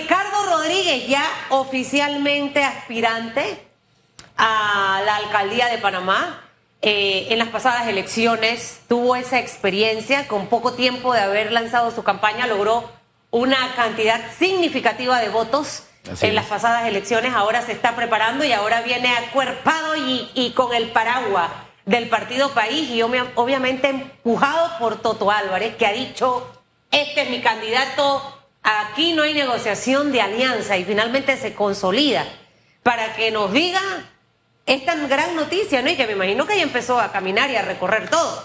Ricardo Rodríguez, ya oficialmente aspirante a la alcaldía de Panamá. Eh, en las pasadas elecciones tuvo esa experiencia, con poco tiempo de haber lanzado su campaña, logró una cantidad significativa de votos Así en las pasadas elecciones. Ahora se está preparando y ahora viene acuerpado y, y con el paraguas del Partido País y obvia- obviamente empujado por Toto Álvarez, que ha dicho, este es mi candidato, aquí no hay negociación de alianza y finalmente se consolida para que nos diga esta gran noticia, ¿no? Y que me imagino que ya empezó a caminar y a recorrer todo.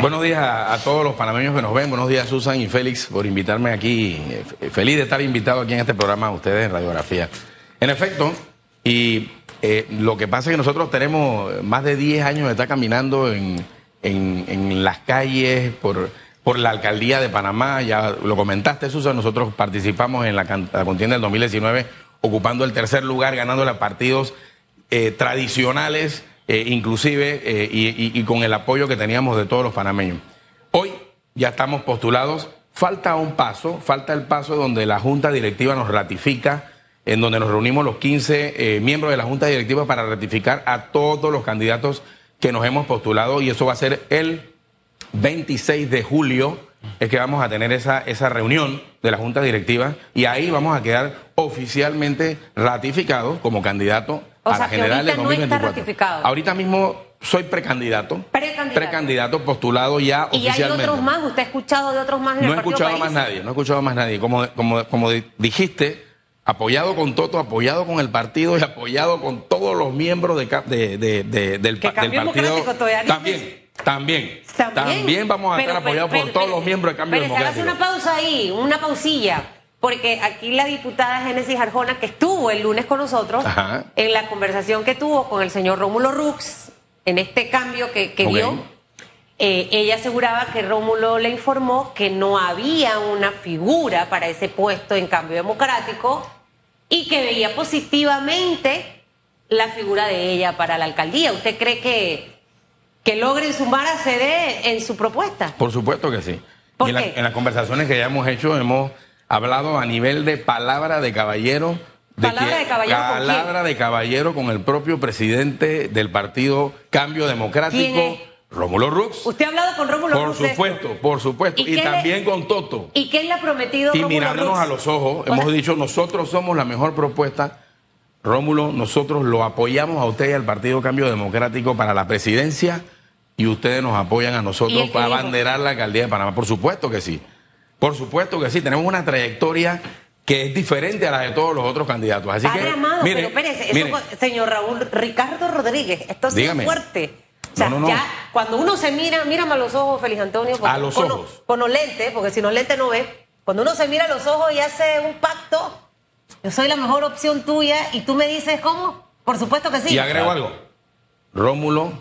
Buenos días a, todos los panameños que nos ven. Buenos días, Susan y Félix, por invitarme aquí. Eh, Feliz de estar invitado aquí en este programa a ustedes en Radiografía. En efecto, y eh, lo que pasa es que nosotros tenemos más de 10 años de estar caminando en- en las calles por, por la alcaldía de Panamá. Ya lo comentaste, Susan. Nosotros participamos en la, contienda del 2019, ocupando el tercer lugar, ganando los partidos eh, tradicionales, eh, inclusive, eh, y, con el apoyo que teníamos de todos los panameños. Hoy ya estamos postulados, falta un paso, falta el paso donde la Junta Directiva nos ratifica, en donde nos reunimos los 15 eh, miembros de la Junta Directiva para ratificar a todos los candidatos que nos hemos postulado, y eso va a ser el 26 de julio es que vamos a tener esa, esa reunión de la Junta Directiva y ahí vamos a quedar oficialmente ratificados como candidato O a sea, la general de ahorita no está 2024. ratificado. Ahorita mismo soy precandidato. Precandidato. Precandidato postulado ya Y hay oficialmente. otros más, usted ha escuchado de otros más en No el he escuchado País? más nadie, no he escuchado más nadie. Como, como, como di- dijiste, apoyado con Toto, apoyado con el partido y apoyado con todos los miembros de, de- de- de- del, Que del partido. Democrático todavía También, también, También. vamos a Pero, estar apoyados pero, por todos los miembros de Cambio Democrático. una pausa ahí, una pausilla. Porque aquí la diputada Génesis Arjona, que estuvo el lunes con nosotros, Ajá. en la conversación que tuvo con el señor Rómulo Rux, en este cambio que, que vio, eh, ella aseguraba que Rómulo le informó que no había una figura para ese puesto en cambio democrático y que veía positivamente la figura de ella para la alcaldía. ¿Usted cree que, que logren sumar a CD en su propuesta? Por supuesto que sí. ¿Por Y en, la- qué? en las conversaciones que ya hemos hecho, hemos hablado a nivel de palabra de caballero. ¿Palabra que- de caballero con quién? Palabra de caballero con el propio presidente del partido Cambio Democrático. Rómulo Rux. ¿Usted ha hablado con Rómulo Por Rux de esto? supuesto, por supuesto. ¿Y Y, le- también con Toto. ¿Y qué le ha prometido Y Rómulo mirándonos Rux? a los ojos, O hemos sea, dicho, nosotros somos la mejor propuesta. Rómulo, nosotros lo apoyamos a usted y al Partido Cambio Democrático para la presidencia y ustedes nos apoyan a ¿Y nosotros para abanderar la alcaldía de Panamá. Por supuesto que sí. Por supuesto que sí. Tenemos una trayectoria que es diferente a la de todos los otros candidatos. Así Padre que, amado, mire, pero espérese, eso mire, señor Raúl Ricardo Rodríguez, esto sí es fuerte. O sea, No, no, no. ya cuando uno se mira, mírame a los ojos, Félix Antonio, A los con, ojos. con los lentes, porque si no lentes no ve. Cuando uno se mira a los ojos y hace un pacto, yo soy la mejor opción tuya y tú me dices cómo. Por supuesto que sí. Y agrego algo. Rómulo,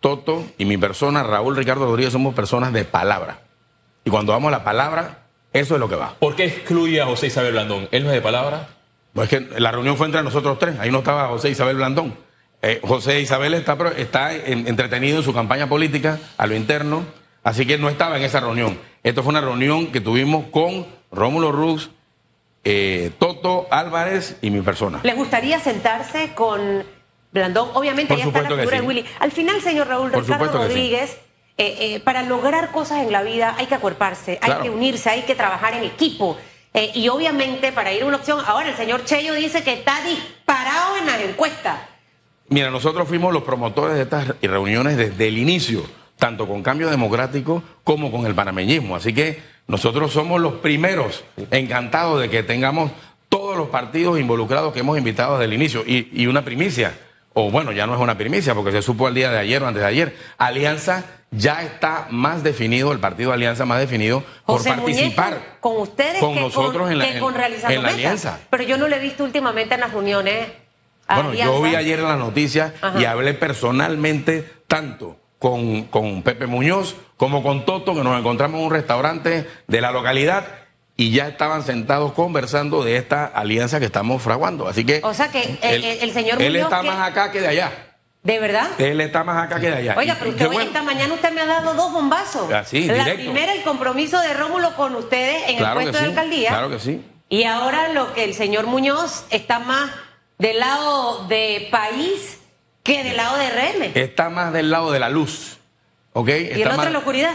Toto y mi persona, Raúl Ricardo Rodríguez, somos personas de palabra. Y cuando damos la palabra, eso es lo que va. ¿Por qué excluye a José Isabel Blandón? ¿Él no es de palabra? Pues que la reunión fue entre nosotros tres. Ahí no estaba José Isabel Blandón. Eh, José Isabel está, está en- entretenido en su campaña política a lo interno, así que no estaba en esa reunión. Esto fue una reunión que tuvimos con Rómulo Rux, eh, Toto Álvarez y mi persona. ¿Les gustaría sentarse con Blandón? Obviamente Por ya está la figura de sí. Willy. Al final, señor Raúl Por Ricardo sí. Rodríguez, eh, eh, para lograr cosas en la vida hay que acuerparse, hay que unirse, hay que trabajar en equipo. Eh, y obviamente para ir a una opción, ahora el señor Cheyo dice que está disparado en las encuestas. Mira, nosotros fuimos los promotores de estas reuniones desde el inicio, tanto con Cambio Democrático como con el panameñismo. Así que nosotros somos los primeros encantados de que tengamos todos los partidos involucrados que hemos invitado desde el inicio. Y, y una primicia, o bueno, ya no es una primicia porque se supo el día de ayer o antes de ayer, Alianza ya está más definido, el partido Alianza más definido por participar con, ustedes con que nosotros con, en la- que en- con Realizando en la alianza. Pero yo no lo he visto últimamente en las reuniones. Bueno, yo vi ayer en las noticias Ajá. y hablé personalmente tanto con, con Pepe Muñoz como con Toto, que nos encontramos en un restaurante de la localidad y ya estaban sentados conversando de esta alianza que estamos fraguando. Así que. O sea que el- el- el señor Él Muñoz está que- más acá que de allá. ¿De verdad? Él está más acá que de allá. Oiga, pero usted hoy, bueno. esta mañana usted me ha dado dos bombazos. Ah, sí, La directo. primera, el compromiso de Rómulo con ustedes en Claro el puesto sí. de alcaldía. Claro que sí. Y ahora lo que el señor Muñoz está más del lado de país que del lado de RM. Está más del lado de la luz. ¿Ok? ¿Y el Está otro más- en la oscuridad?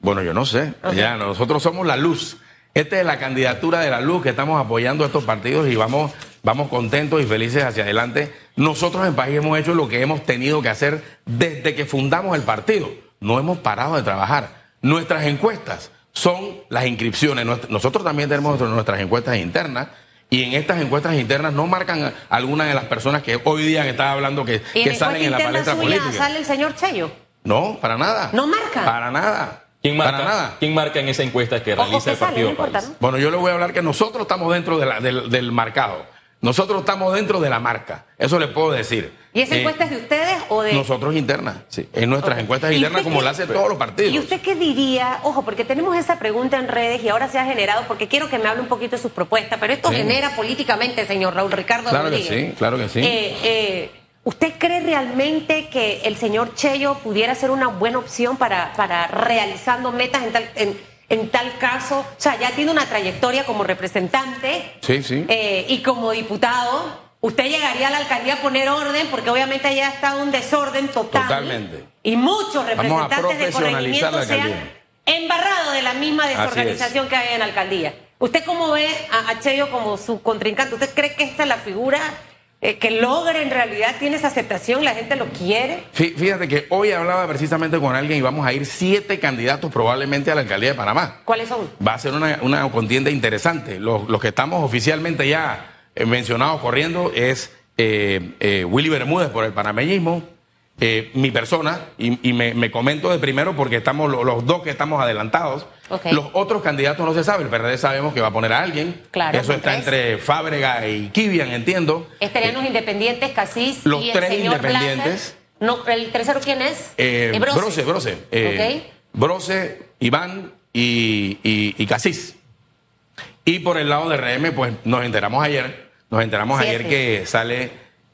Bueno, yo no sé. Ya, nosotros somos la luz. Esta es la candidatura de la luz que estamos apoyando a estos partidos y vamos, vamos contentos y felices hacia adelante. Nosotros en País hemos hecho lo que hemos tenido que hacer desde que fundamos el partido. No hemos parado de trabajar. Nuestras encuestas son las inscripciones. Nosotros también tenemos nuestras encuestas internas. Y en estas encuestas internas no marcan a algunas de las personas que hoy día están hablando que, ¿Y que en salen en la palestra suya política. sale el señor Cheyo? No, para nada. ¿No marca? Para nada. ¿Quién marca, Para nada. ¿Quién marca en esa encuesta que realiza que el sale, Partido no importa. Bueno, yo le voy a hablar que nosotros estamos dentro de la- del, del marcado. Nosotros estamos dentro de la marca. Eso le puedo decir. ¿Y esa Eh, encuesta es de ustedes o de...? Nosotros internas. Sí. En nuestras encuestas ¿Y internas, como lo hacen todos los partidos. ¿Y usted qué diría? Ojo, porque tenemos esa pregunta en redes y ahora se ha generado, porque quiero que me hable un poquito de sus propuestas, pero esto Sí. genera políticamente, señor Raúl Ricardo Claro que Rodríguez. sí, claro que sí. Eh, eh, ¿Usted cree realmente que el señor Cheyo pudiera ser una buena opción para, para realizando metas en tal, en, en tal caso? O sea, ya tiene una trayectoria como representante Sí, sí. eh, y como diputado. Usted llegaría a la alcaldía a poner orden, porque obviamente allá estado un desorden total. Totalmente. Y muchos representantes de corregimiento se han embarrado de la misma desorganización que hay en la alcaldía. ¿Usted cómo ve a, a Cheyo como su contrincante? ¿Usted cree que esta es la figura eh, que logra en realidad, tiene esa aceptación, la gente lo quiere? Fí- Fíjate que hoy hablaba precisamente con alguien y vamos a ir siete candidatos probablemente a la alcaldía de Panamá. ¿Cuáles son? Va a ser una, una contienda interesante. Los, los que estamos oficialmente ya eh, mencionados corriendo es eh, eh, Willy Bermúdez por el panameñismo, eh, mi persona, y, y me, me comento de primero porque estamos lo- los dos que estamos adelantados. Los otros candidatos no se sabe. El PRD sabemos que va a poner a alguien. Claro, Eso está tres. entre Fábrega y Kivian, entiendo. Estarían los independientes, Casís los y el tres señor independientes. No, ¿El tercero quién es? Eh, Eh, Brose, Brose. eh, Iván y, y, y Casís. Y por el lado de RM, pues nos enteramos ayer, nos enteramos Siete. ayer que sale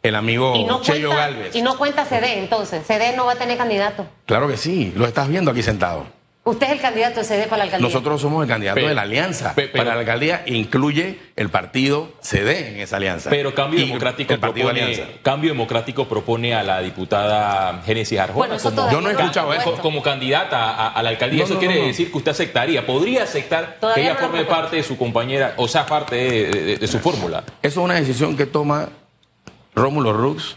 el amigo Y no, Cheyo cuenta, Galvez. y no cuenta CD, entonces. CD no va a tener candidato. Claro que sí, lo estás viendo aquí sentado. Usted es el candidato de CD para la alcaldía. Nosotros somos el candidato Pero- de la alianza pe- pero- para la alcaldía, incluye el partido CD en esa alianza. Pero Cambio Democrático el partido propone, Alianza. Cambio Democrático propone a la diputada Génesis Arjona Bueno, eso como, Yo no he escuchado eso. como candidata a, a la alcaldía. No, eso no, quiere no, no. decir que usted aceptaría, podría aceptar Todavía que ella forme parte de su compañera, o sea, parte de, de- de su fórmula. Eso es una decisión que toma Rómulo Rux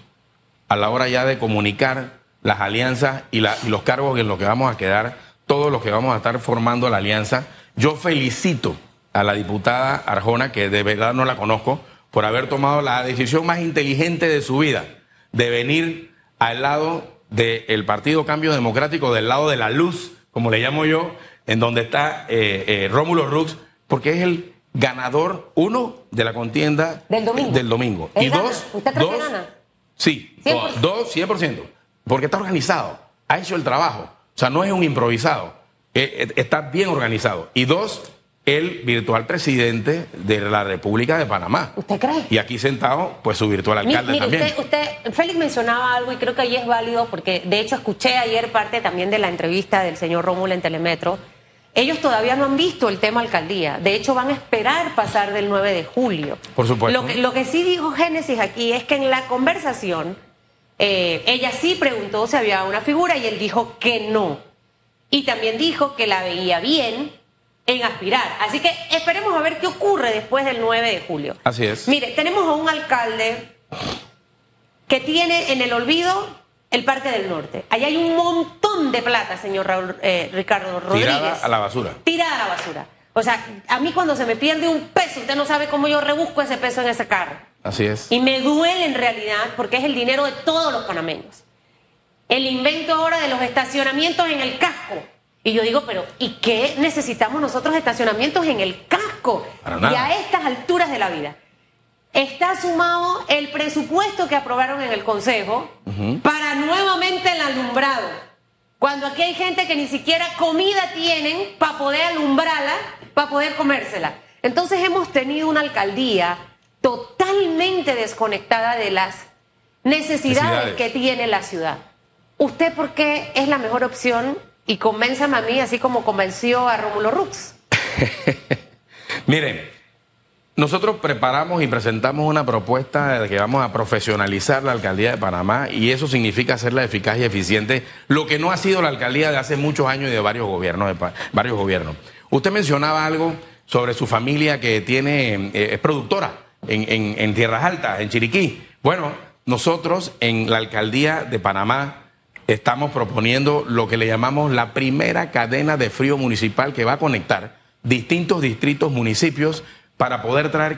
a la hora ya de comunicar las alianzas y, los cargos en los que vamos a quedar, todos los que vamos a estar formando la alianza. Yo felicito a la diputada Arjona, que de verdad no la conozco, por haber tomado la decisión más inteligente de su vida, de venir al lado del Partido Cambio Democrático, del lado de la luz, como le llamo yo, en donde está eh, eh, Rómulo Rux, porque es el ganador, uno, de la contienda Del domingo. del domingo. Y gana. dos, ¿Usted cree que gana? Sí, 100%. dos, 100%. Porque está organizado, ha hecho el trabajo. O sea, no es un improvisado, eh, eh, está bien organizado. Y dos, el virtual presidente de la República de Panamá. ¿Usted cree? Y aquí sentado, pues su virtual alcalde Mire, también. usted, usted, Félix mencionaba algo y creo que ahí es válido porque de hecho escuché ayer parte también de la entrevista del señor Rómulo en Telemetro. Ellos todavía no han visto el tema alcaldía. De hecho, van a esperar pasar del 9 de julio. Por supuesto. Lo que, lo que sí dijo Génesis aquí es que en la conversación eh, ella sí preguntó si había una figura y él dijo que no. Y también dijo que la veía bien en aspirar. Así que esperemos a ver qué ocurre después del 9 de julio. Así es. Mire, tenemos a un alcalde que tiene en el olvido el Parque del Norte. Allá hay un montón de plata, señor Raúl, eh, Ricardo Rodríguez. Tirada a la basura. Tirada a la basura. O sea, a mí cuando se me pierde un peso, usted no sabe cómo yo rebusco ese peso en ese carro. Así es. Y me duele en realidad porque es el dinero de todos los panameños. El invento ahora de los estacionamientos en el casco. Y yo digo, pero ¿y qué necesitamos nosotros estacionamientos en el casco? Para nada. Y a estas alturas de la vida. Está sumado el presupuesto que aprobaron en el Consejo para nuevamente el alumbrado. Cuando aquí hay gente que ni siquiera comida tienen para poder alumbrarla, para poder comérsela. Entonces hemos tenido una alcaldía totalmente desconectada de las necesidades, Necesidades. que tiene la ciudad. ¿Usted por qué es la mejor opción? Y convénzame a mí, así como convenció a Rómulo Rux. Miren, Nosotros preparamos y presentamos una propuesta de que vamos a profesionalizar la alcaldía de Panamá y eso significa hacerla eficaz y eficiente, lo que no ha sido la alcaldía de hace muchos años y de varios gobiernos. varios gobiernos. Usted mencionaba algo sobre su familia que tiene eh, es productora en, en Tierras Altas, en Chiriquí. Bueno, nosotros en la alcaldía de Panamá estamos proponiendo lo que le llamamos la primera cadena de frío municipal que va a conectar distintos distritos, municipios para poder traer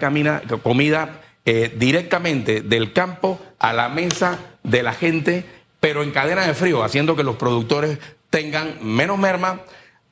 comida eh, directamente del campo a la mesa de la gente, pero en cadena de frío, haciendo que los productores tengan menos merma,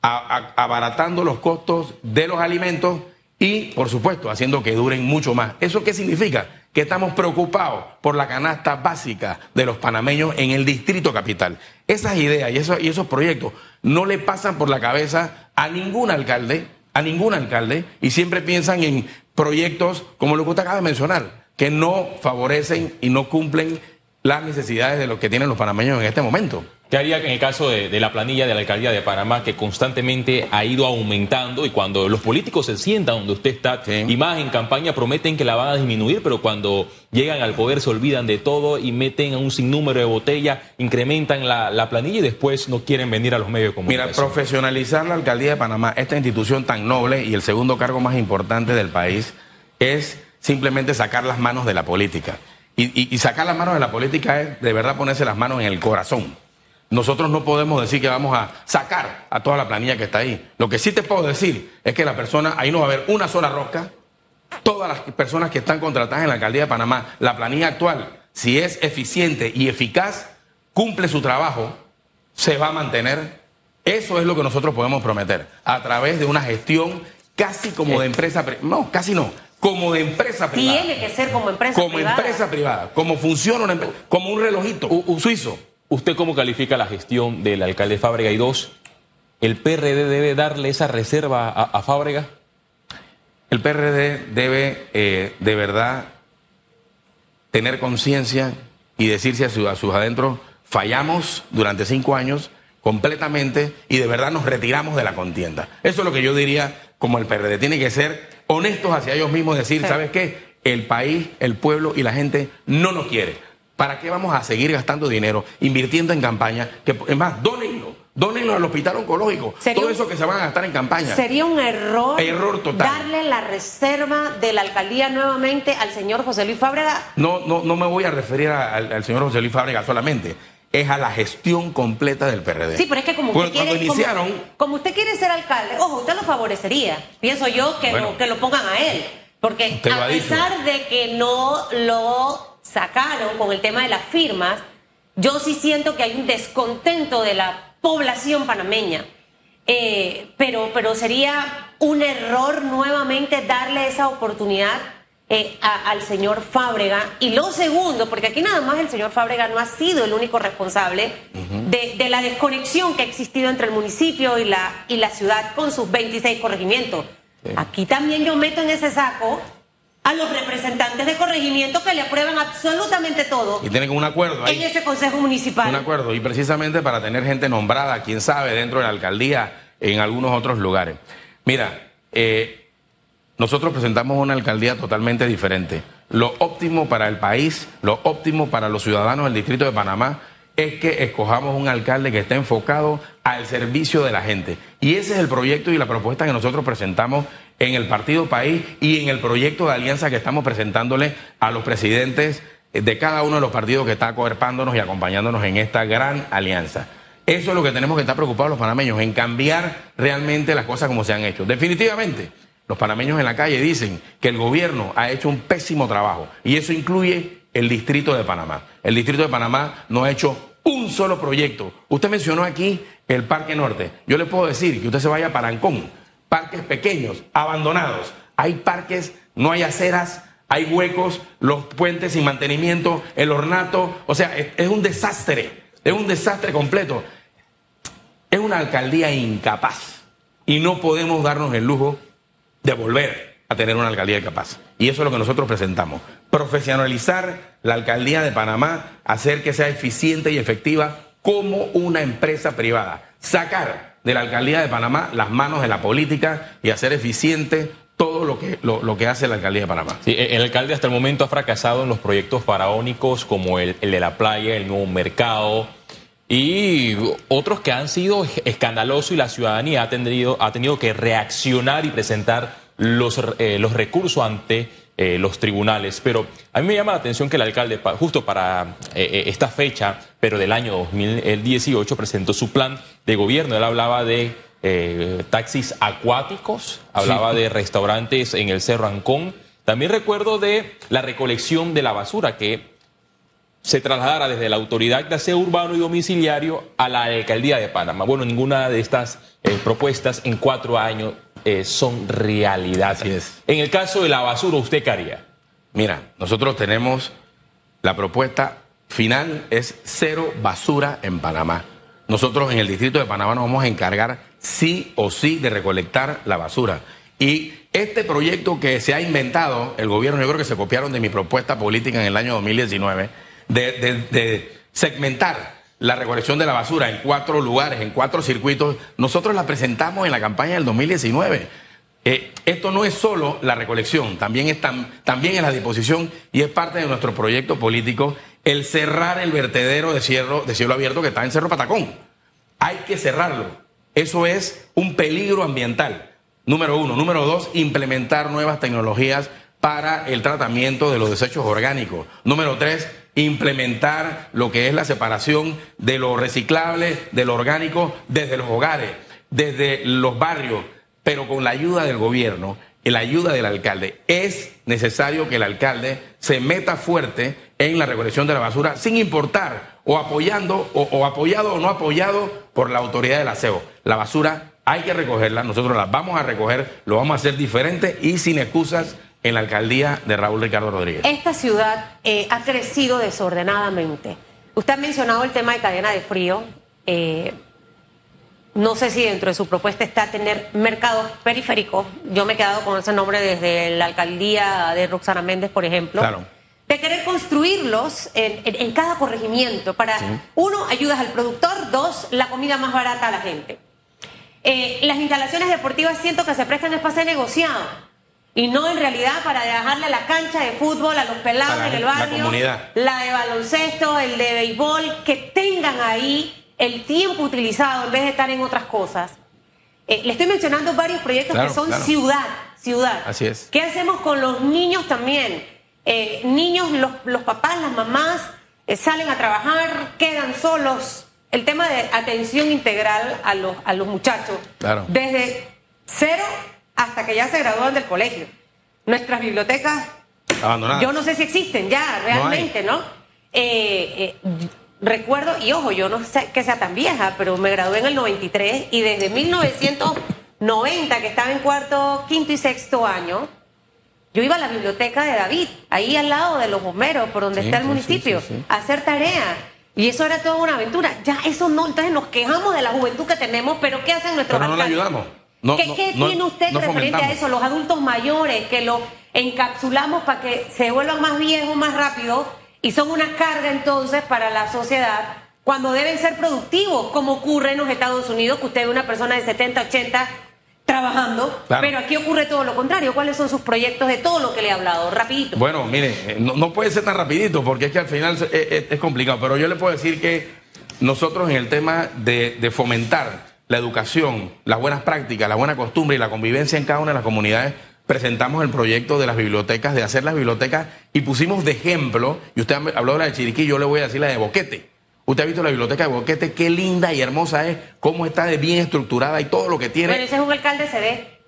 abaratando los costos de los alimentos y, por supuesto, haciendo que duren mucho más. ¿Eso qué significa? Que estamos preocupados por la canasta básica de los panameños en el distrito capital. Esas ideas y y esos proyectos no le pasan por la cabeza a ningún alcalde a ningún alcalde y siempre piensan en proyectos como lo que usted acaba de mencionar, que no favorecen y no cumplen las necesidades de lo que tienen los panameños en este momento. ¿Qué haría en el caso de, la planilla de la alcaldía de Panamá que constantemente ha ido aumentando y cuando los políticos se sientan donde usted está y más en campaña prometen que la van a disminuir, pero cuando llegan al poder se olvidan de todo y meten a un sinnúmero de botellas, incrementan la, planilla y después no quieren venir a los medios de comunicación? Mira, profesionalizar la alcaldía de Panamá, esta institución tan noble y el segundo cargo más importante del país, es simplemente sacar las manos de la política. y sacar las manos de la política es de verdad ponerse las manos en el corazón. Nosotros no podemos decir que vamos a sacar a toda la planilla que está ahí. Lo que sí te puedo decir es que la persona, ahí no va a haber una sola rosca. Todas las personas que están contratadas en la alcaldía de Panamá, la planilla actual, si es eficiente y eficaz, cumple su trabajo, se va a mantener. Eso es lo que nosotros podemos prometer a través de una gestión casi como de empresa, no, casi no, como de empresa privada. Tiene que ser como empresa privada. Como empresa privada, como funciona una empresa, como un relojito un suizo. ¿Usted cómo califica la gestión del alcalde Fábrega? Y dos, ¿el PRD debe darle esa reserva a, Fábrega? El PRD debe eh, de verdad tener conciencia y decirse a, a sus adentros, fallamos durante cinco años completamente y de verdad nos retiramos de la contienda. Eso es lo que yo diría como el PRD. Tiene que ser honestos hacia ellos mismos, decir, ¿sabes qué? El país, el pueblo y la gente no nos quiere. ¿Para qué vamos a seguir gastando dinero, invirtiendo en campaña? Que, es más, dónenlo. Dónenlo al hospital oncológico. Todo eso que se van a gastar en campaña. Sería un error, error total. darle la reserva de la alcaldía nuevamente al señor José Luis Fábrega. No, no, no me voy a referir al, señor José Luis Fábrega solamente. Es a la gestión completa del PRD. Sí, pero es que como usted, quiere, iniciaron, como, usted quiere ser alcalde, ojo, usted lo favorecería. Pienso yo que, lo, que lo pongan a él. Porque a pesar de que no lo sacaron con el tema de las firmas, yo sí siento que hay un descontento de la población panameña. Eh, pero, pero sería un error nuevamente darle esa oportunidad eh, al señor Fábrega. Y lo segundo, porque aquí nada más el señor Fábrega no ha sido el único responsable de, la desconexión que ha existido entre el municipio y la, y la ciudad con sus 26 corregimientos. Aquí también yo meto en ese saco a los representantes de corregimiento que le aprueban absolutamente todo. Y tienen un acuerdo ahí. En ese consejo municipal. Un acuerdo. Y precisamente para tener gente nombrada, quién sabe, dentro de la alcaldía, en algunos otros lugares. Mira, eh, nosotros presentamos una alcaldía totalmente diferente. Lo óptimo para el país, lo óptimo para los ciudadanos del Distrito de Panamá es que escojamos un alcalde que esté enfocado al servicio de la gente. Y ese es el proyecto y la propuesta que nosotros presentamos en el Partido País y en el proyecto de alianza que estamos presentándole a los presidentes de cada uno de los partidos que está coerpándonos y acompañándonos en esta gran alianza. Eso es lo que tenemos que estar preocupados los panameños, en cambiar realmente las cosas como se han hecho. Definitivamente, los panameños en la calle dicen que el gobierno ha hecho un pésimo trabajo y eso incluye el distrito de Panamá. El distrito de Panamá no ha hecho un solo proyecto. Usted mencionó aquí el Parque Norte. Yo le puedo decir que usted se vaya a Parancón, parques pequeños, abandonados. Hay parques, no hay aceras, hay huecos, los puentes sin mantenimiento, el ornato. O sea, es, un desastre, es un desastre completo. Es una alcaldía incapaz y no podemos darnos el lujo de volver a tener una alcaldía incapaz. Y eso es lo que nosotros presentamos. Profesionalizar la alcaldía de Panamá, hacer que sea eficiente y efectiva como una empresa privada. Sacar de la alcaldía de Panamá las manos de la política y hacer eficiente todo lo que, lo, que hace la alcaldía de Panamá. Sí, el alcalde hasta el momento ha fracasado en los proyectos faraónicos como el, el de la playa, el nuevo mercado y otros que han sido escandalosos y la ciudadanía ha tenido, ha tenido que reaccionar y presentar los, eh, los recursos ante eh, los tribunales. Pero a mí me llama la atención que el alcalde, justo para eh, esta fecha, pero del año 2018, presentó su plan de gobierno. Él hablaba de eh, taxis acuáticos, hablaba de restaurantes en el Cerro Ancón. También recuerdo de la recolección de la basura que se trasladara desde la autoridad de aseo urbano y domiciliario a la alcaldía de Panamá. Bueno, ninguna de estas eh, propuestas en cuatro años eh, son realidad. En el caso de la basura, ¿usted qué haría? Mira, nosotros tenemos la propuesta final es cero basura en Panamá. Nosotros en el distrito de Panamá nos vamos a encargar sí o sí de recolectar la basura. Y este proyecto que se ha inventado, el gobierno, yo creo que se copiaron de mi propuesta política en el año 2019, de, segmentar la recolección de la basura en cuatro lugares, en cuatro circuitos, nosotros la presentamos en la campaña del 2019. Eh, esto no es solo la recolección, también es, también es la disposición y es parte de nuestro proyecto político el cerrar el vertedero de, de cielo abierto que está en Cerro Patacón. Hay que cerrarlo. Eso es un peligro ambiental. Número uno. Número dos, implementar nuevas tecnologías para el tratamiento de los desechos orgánicos. Número tres, implementar lo que es la separación de lo reciclable, de lo orgánico, desde los hogares, desde los barrios, pero con la ayuda del gobierno la ayuda del alcalde. Es necesario que el alcalde se meta fuerte en la recolección de la basura, sin importar o apoyando o, apoyado o no apoyado por la autoridad del aseo. La basura hay que recogerla, nosotros la vamos a recoger, lo vamos a hacer diferente y sin excusas en la alcaldía de Raúl Ricardo Rodríguez. Esta ciudad eh, ha crecido desordenadamente. Usted ha mencionado el tema de cadena de frío. Eh, no sé si dentro de su propuesta está tener mercados periféricos. Yo me he quedado con ese nombre desde la alcaldía de Roxana Méndez, por ejemplo. Claro de querer construirlos en, cada corregimiento para, uno, ayudas al productor, dos, la comida más barata a la gente. Eh, las instalaciones deportivas siento que se prestan espacio negociado y no en realidad para dejarle la cancha de fútbol a los pelados en el barrio, la, de baloncesto, el de béisbol, que tengan ahí el tiempo utilizado en vez de estar en otras cosas. Eh, le estoy mencionando varios proyectos que son ciudad, ciudad. Así es. ¿Qué hacemos con los niños también? Eh, niños, los, los, papás, las mamás eh, salen a trabajar, quedan solos. El tema de atención integral a los, a los muchachos, desde cero hasta que ya se gradúan del colegio. Nuestras bibliotecas, yo no sé si existen ya realmente, ¿no? Eh, recuerdo, y ojo, yo no sé que sea tan vieja, pero me gradué en el 93 y desde 1990, que estaba en cuarto, quinto y sexto año, yo iba a la biblioteca de David, ahí al lado de los bomberos, por donde está el municipio, a hacer tarea. Y eso era toda una aventura. Ya eso no, entonces nos quejamos de la juventud que tenemos, pero ¿qué hacen nuestros pero no ayudamos. ¿Qué, tiene usted referente a eso? Los adultos mayores que lo encapsulamos para que se vuelvan más viejos más rápido y son una carga entonces para la sociedad cuando deben ser productivos, como ocurre en los Estados Unidos, que usted ve una persona de 70, 80 trabajando, pero aquí ocurre todo lo contrario. ¿Cuáles son sus proyectos de todo lo que le he hablado? Rapidito. Bueno, mire, no, puede ser tan rapidito porque es que al final es, complicado, pero yo le puedo decir que nosotros en el tema de, fomentar la educación, las buenas prácticas, la buena costumbre y la convivencia en cada una de las comunidades, presentamos el proyecto de las bibliotecas, de hacer las bibliotecas y pusimos de ejemplo, y usted habló de la de Chiriquí, yo le voy a decir la de Boquete. Usted ha visto la biblioteca de Boquete, qué linda y hermosa es, cómo está de bien estructurada y todo lo que tiene. Pero ese es un alcalde CD.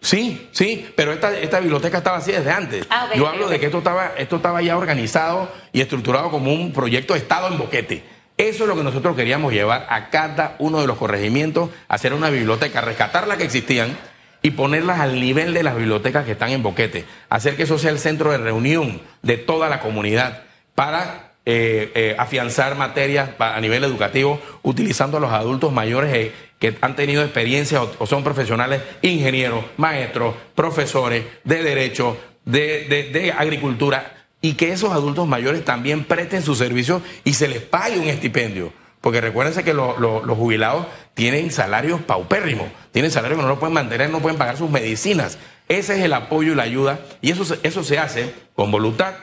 Sí, sí, pero esta, esta biblioteca estaba así desde antes. Ah, Yo hablo de que esto estaba, esto estaba ya organizado y estructurado como un proyecto de Estado en Boquete. Eso es lo que nosotros queríamos llevar a cada uno de los corregimientos, hacer una biblioteca, rescatar las que existían y ponerlas al nivel de las bibliotecas que están en Boquete. Hacer que eso sea el centro de reunión de toda la comunidad para eh, eh, afianzar materias a nivel educativo utilizando a los adultos mayores eh, que han tenido experiencia o, son profesionales, ingenieros, maestros, profesores de derecho, de, agricultura, y que esos adultos mayores también presten sus servicios y se les pague un estipendio. Porque recuérdense que los jubilados tienen salarios paupérrimos, tienen salarios que no lo pueden mantener, no pueden pagar sus medicinas. Ese es el apoyo y la ayuda y eso, eso se hace con voluntad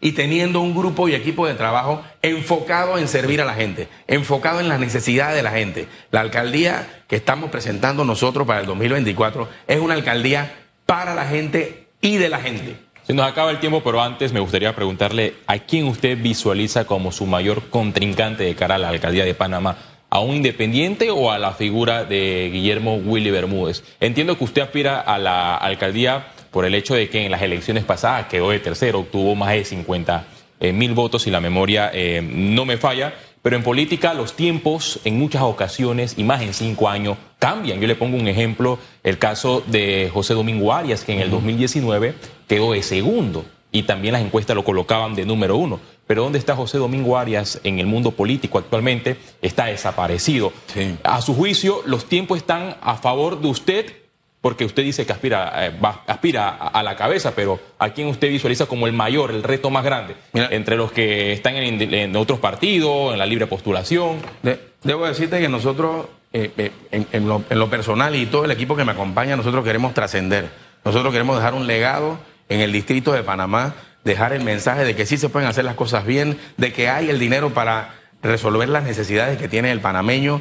y teniendo un grupo y equipo de trabajo enfocado en servir a la gente, enfocado en las necesidades de la gente. La alcaldía que estamos presentando nosotros para el 2024 es una alcaldía para la gente y de la gente. Se nos acaba el tiempo, pero antes me gustaría preguntarle a quién usted visualiza como su mayor contrincante de cara a la alcaldía de Panamá. ¿A un independiente o a la figura de Guillermo Willy Bermúdez? Entiendo que usted aspira a la alcaldía por el hecho de que en las elecciones pasadas quedó de tercero, obtuvo más de 50 eh, mil votos y la memoria eh, no me falla. Pero en política los tiempos en muchas ocasiones y más en cinco años cambian. Yo le pongo un ejemplo, el caso de José Domingo Arias, que en el 2019 quedó de segundo y también las encuestas lo colocaban de número uno. Pero ¿dónde está José Domingo Arias en el mundo político actualmente? Está desaparecido. Sí. A su juicio, los tiempos están a favor de usted porque usted dice que aspira, eh, va- aspira a, a la cabeza, pero ¿a quién usted visualiza como el mayor, el reto más grande? Mira. Entre los que están en, en otros partidos, en la libre postulación. De- debo decirte que nosotros, eh, eh, en, en lo, en lo personal y todo el equipo que me acompaña, nosotros queremos trascender. Nosotros queremos dejar un legado en el distrito de Panamá, dejar el mensaje de que sí se pueden hacer las cosas bien, de que hay el dinero para resolver las necesidades que tiene el panameño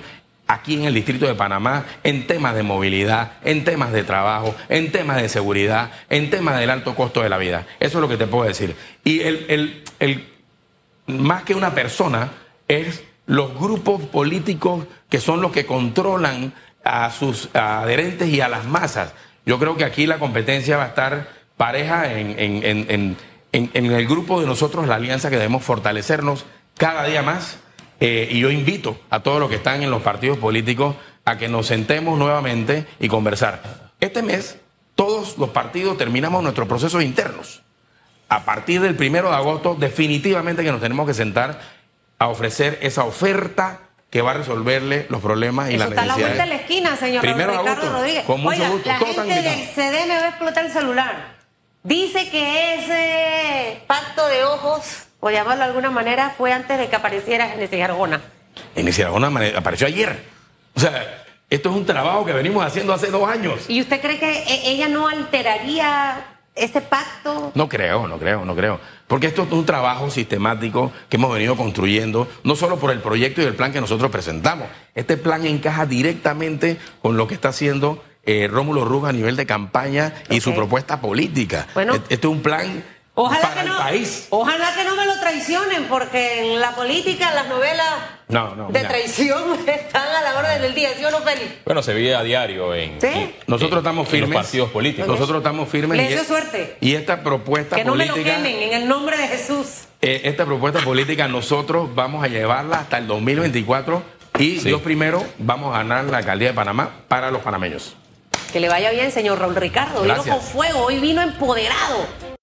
aquí en el distrito de Panamá en temas de movilidad, en temas de trabajo, en temas de seguridad, en temas del alto costo de la vida. Eso es lo que te puedo decir. Y el, el- el más que una persona, es los grupos políticos que son los que controlan a sus adherentes y a las masas. Yo creo que aquí la competencia va a estar pareja en, en- en- en- el grupo de nosotros, la alianza que debemos fortalecernos cada día más. Eh, y yo invito a todos los que están en los partidos políticos a que nos sentemos nuevamente y conversar. Este mes, todos los partidos terminamos nuestros procesos internos a partir del primero de agosto, definitivamente que nos tenemos que sentar a ofrecer esa oferta que va a resolverle los problemas y Eso las está a la vuelta de la necesidades. esquina, señor Primero Ricardo agosto, Rodríguez. con mucho Oiga, gusto, la todos gente del invitados. CD me va a explotar el celular. Dice que ese pacto de ojos, por llamarlo de alguna manera, fue antes de que apareciera Genesis Argona. Alguna manera, apareció ayer. O sea, esto es un trabajo que venimos haciendo hace dos años. ¿Y usted cree que e- ella no alteraría ese pacto? No creo, no creo, no creo. Porque esto es un trabajo sistemático que hemos venido construyendo, no solo por el proyecto y el plan que nosotros presentamos. Este plan encaja directamente con lo que está haciendo eh, Rómulo Ruz a nivel de campaña y su propuesta política. Bueno. Este este es un plan Ojalá para que el no, país. ojalá que no me lo traicionen, porque en la política, en las novelas No, no, de mira. traición están a la orden del día, ¿sí o no, Félix? Bueno, se ve a diario en, Sí. en- Nosotros estamos en firmes. los partidos políticos. Nosotros estamos firmes. Le y deseo es- suerte. Y esta propuesta Que no me lo política. quemen en el nombre de Jesús. Eh, esta propuesta política nosotros vamos a llevarla hasta el 2024 y Sí. Dios primero vamos a ganar la alcaldía de Panamá para los panameños. Que le vaya bien, señor Raúl Ricardo. Vino Gracias. con fuego, hoy vino empoderado.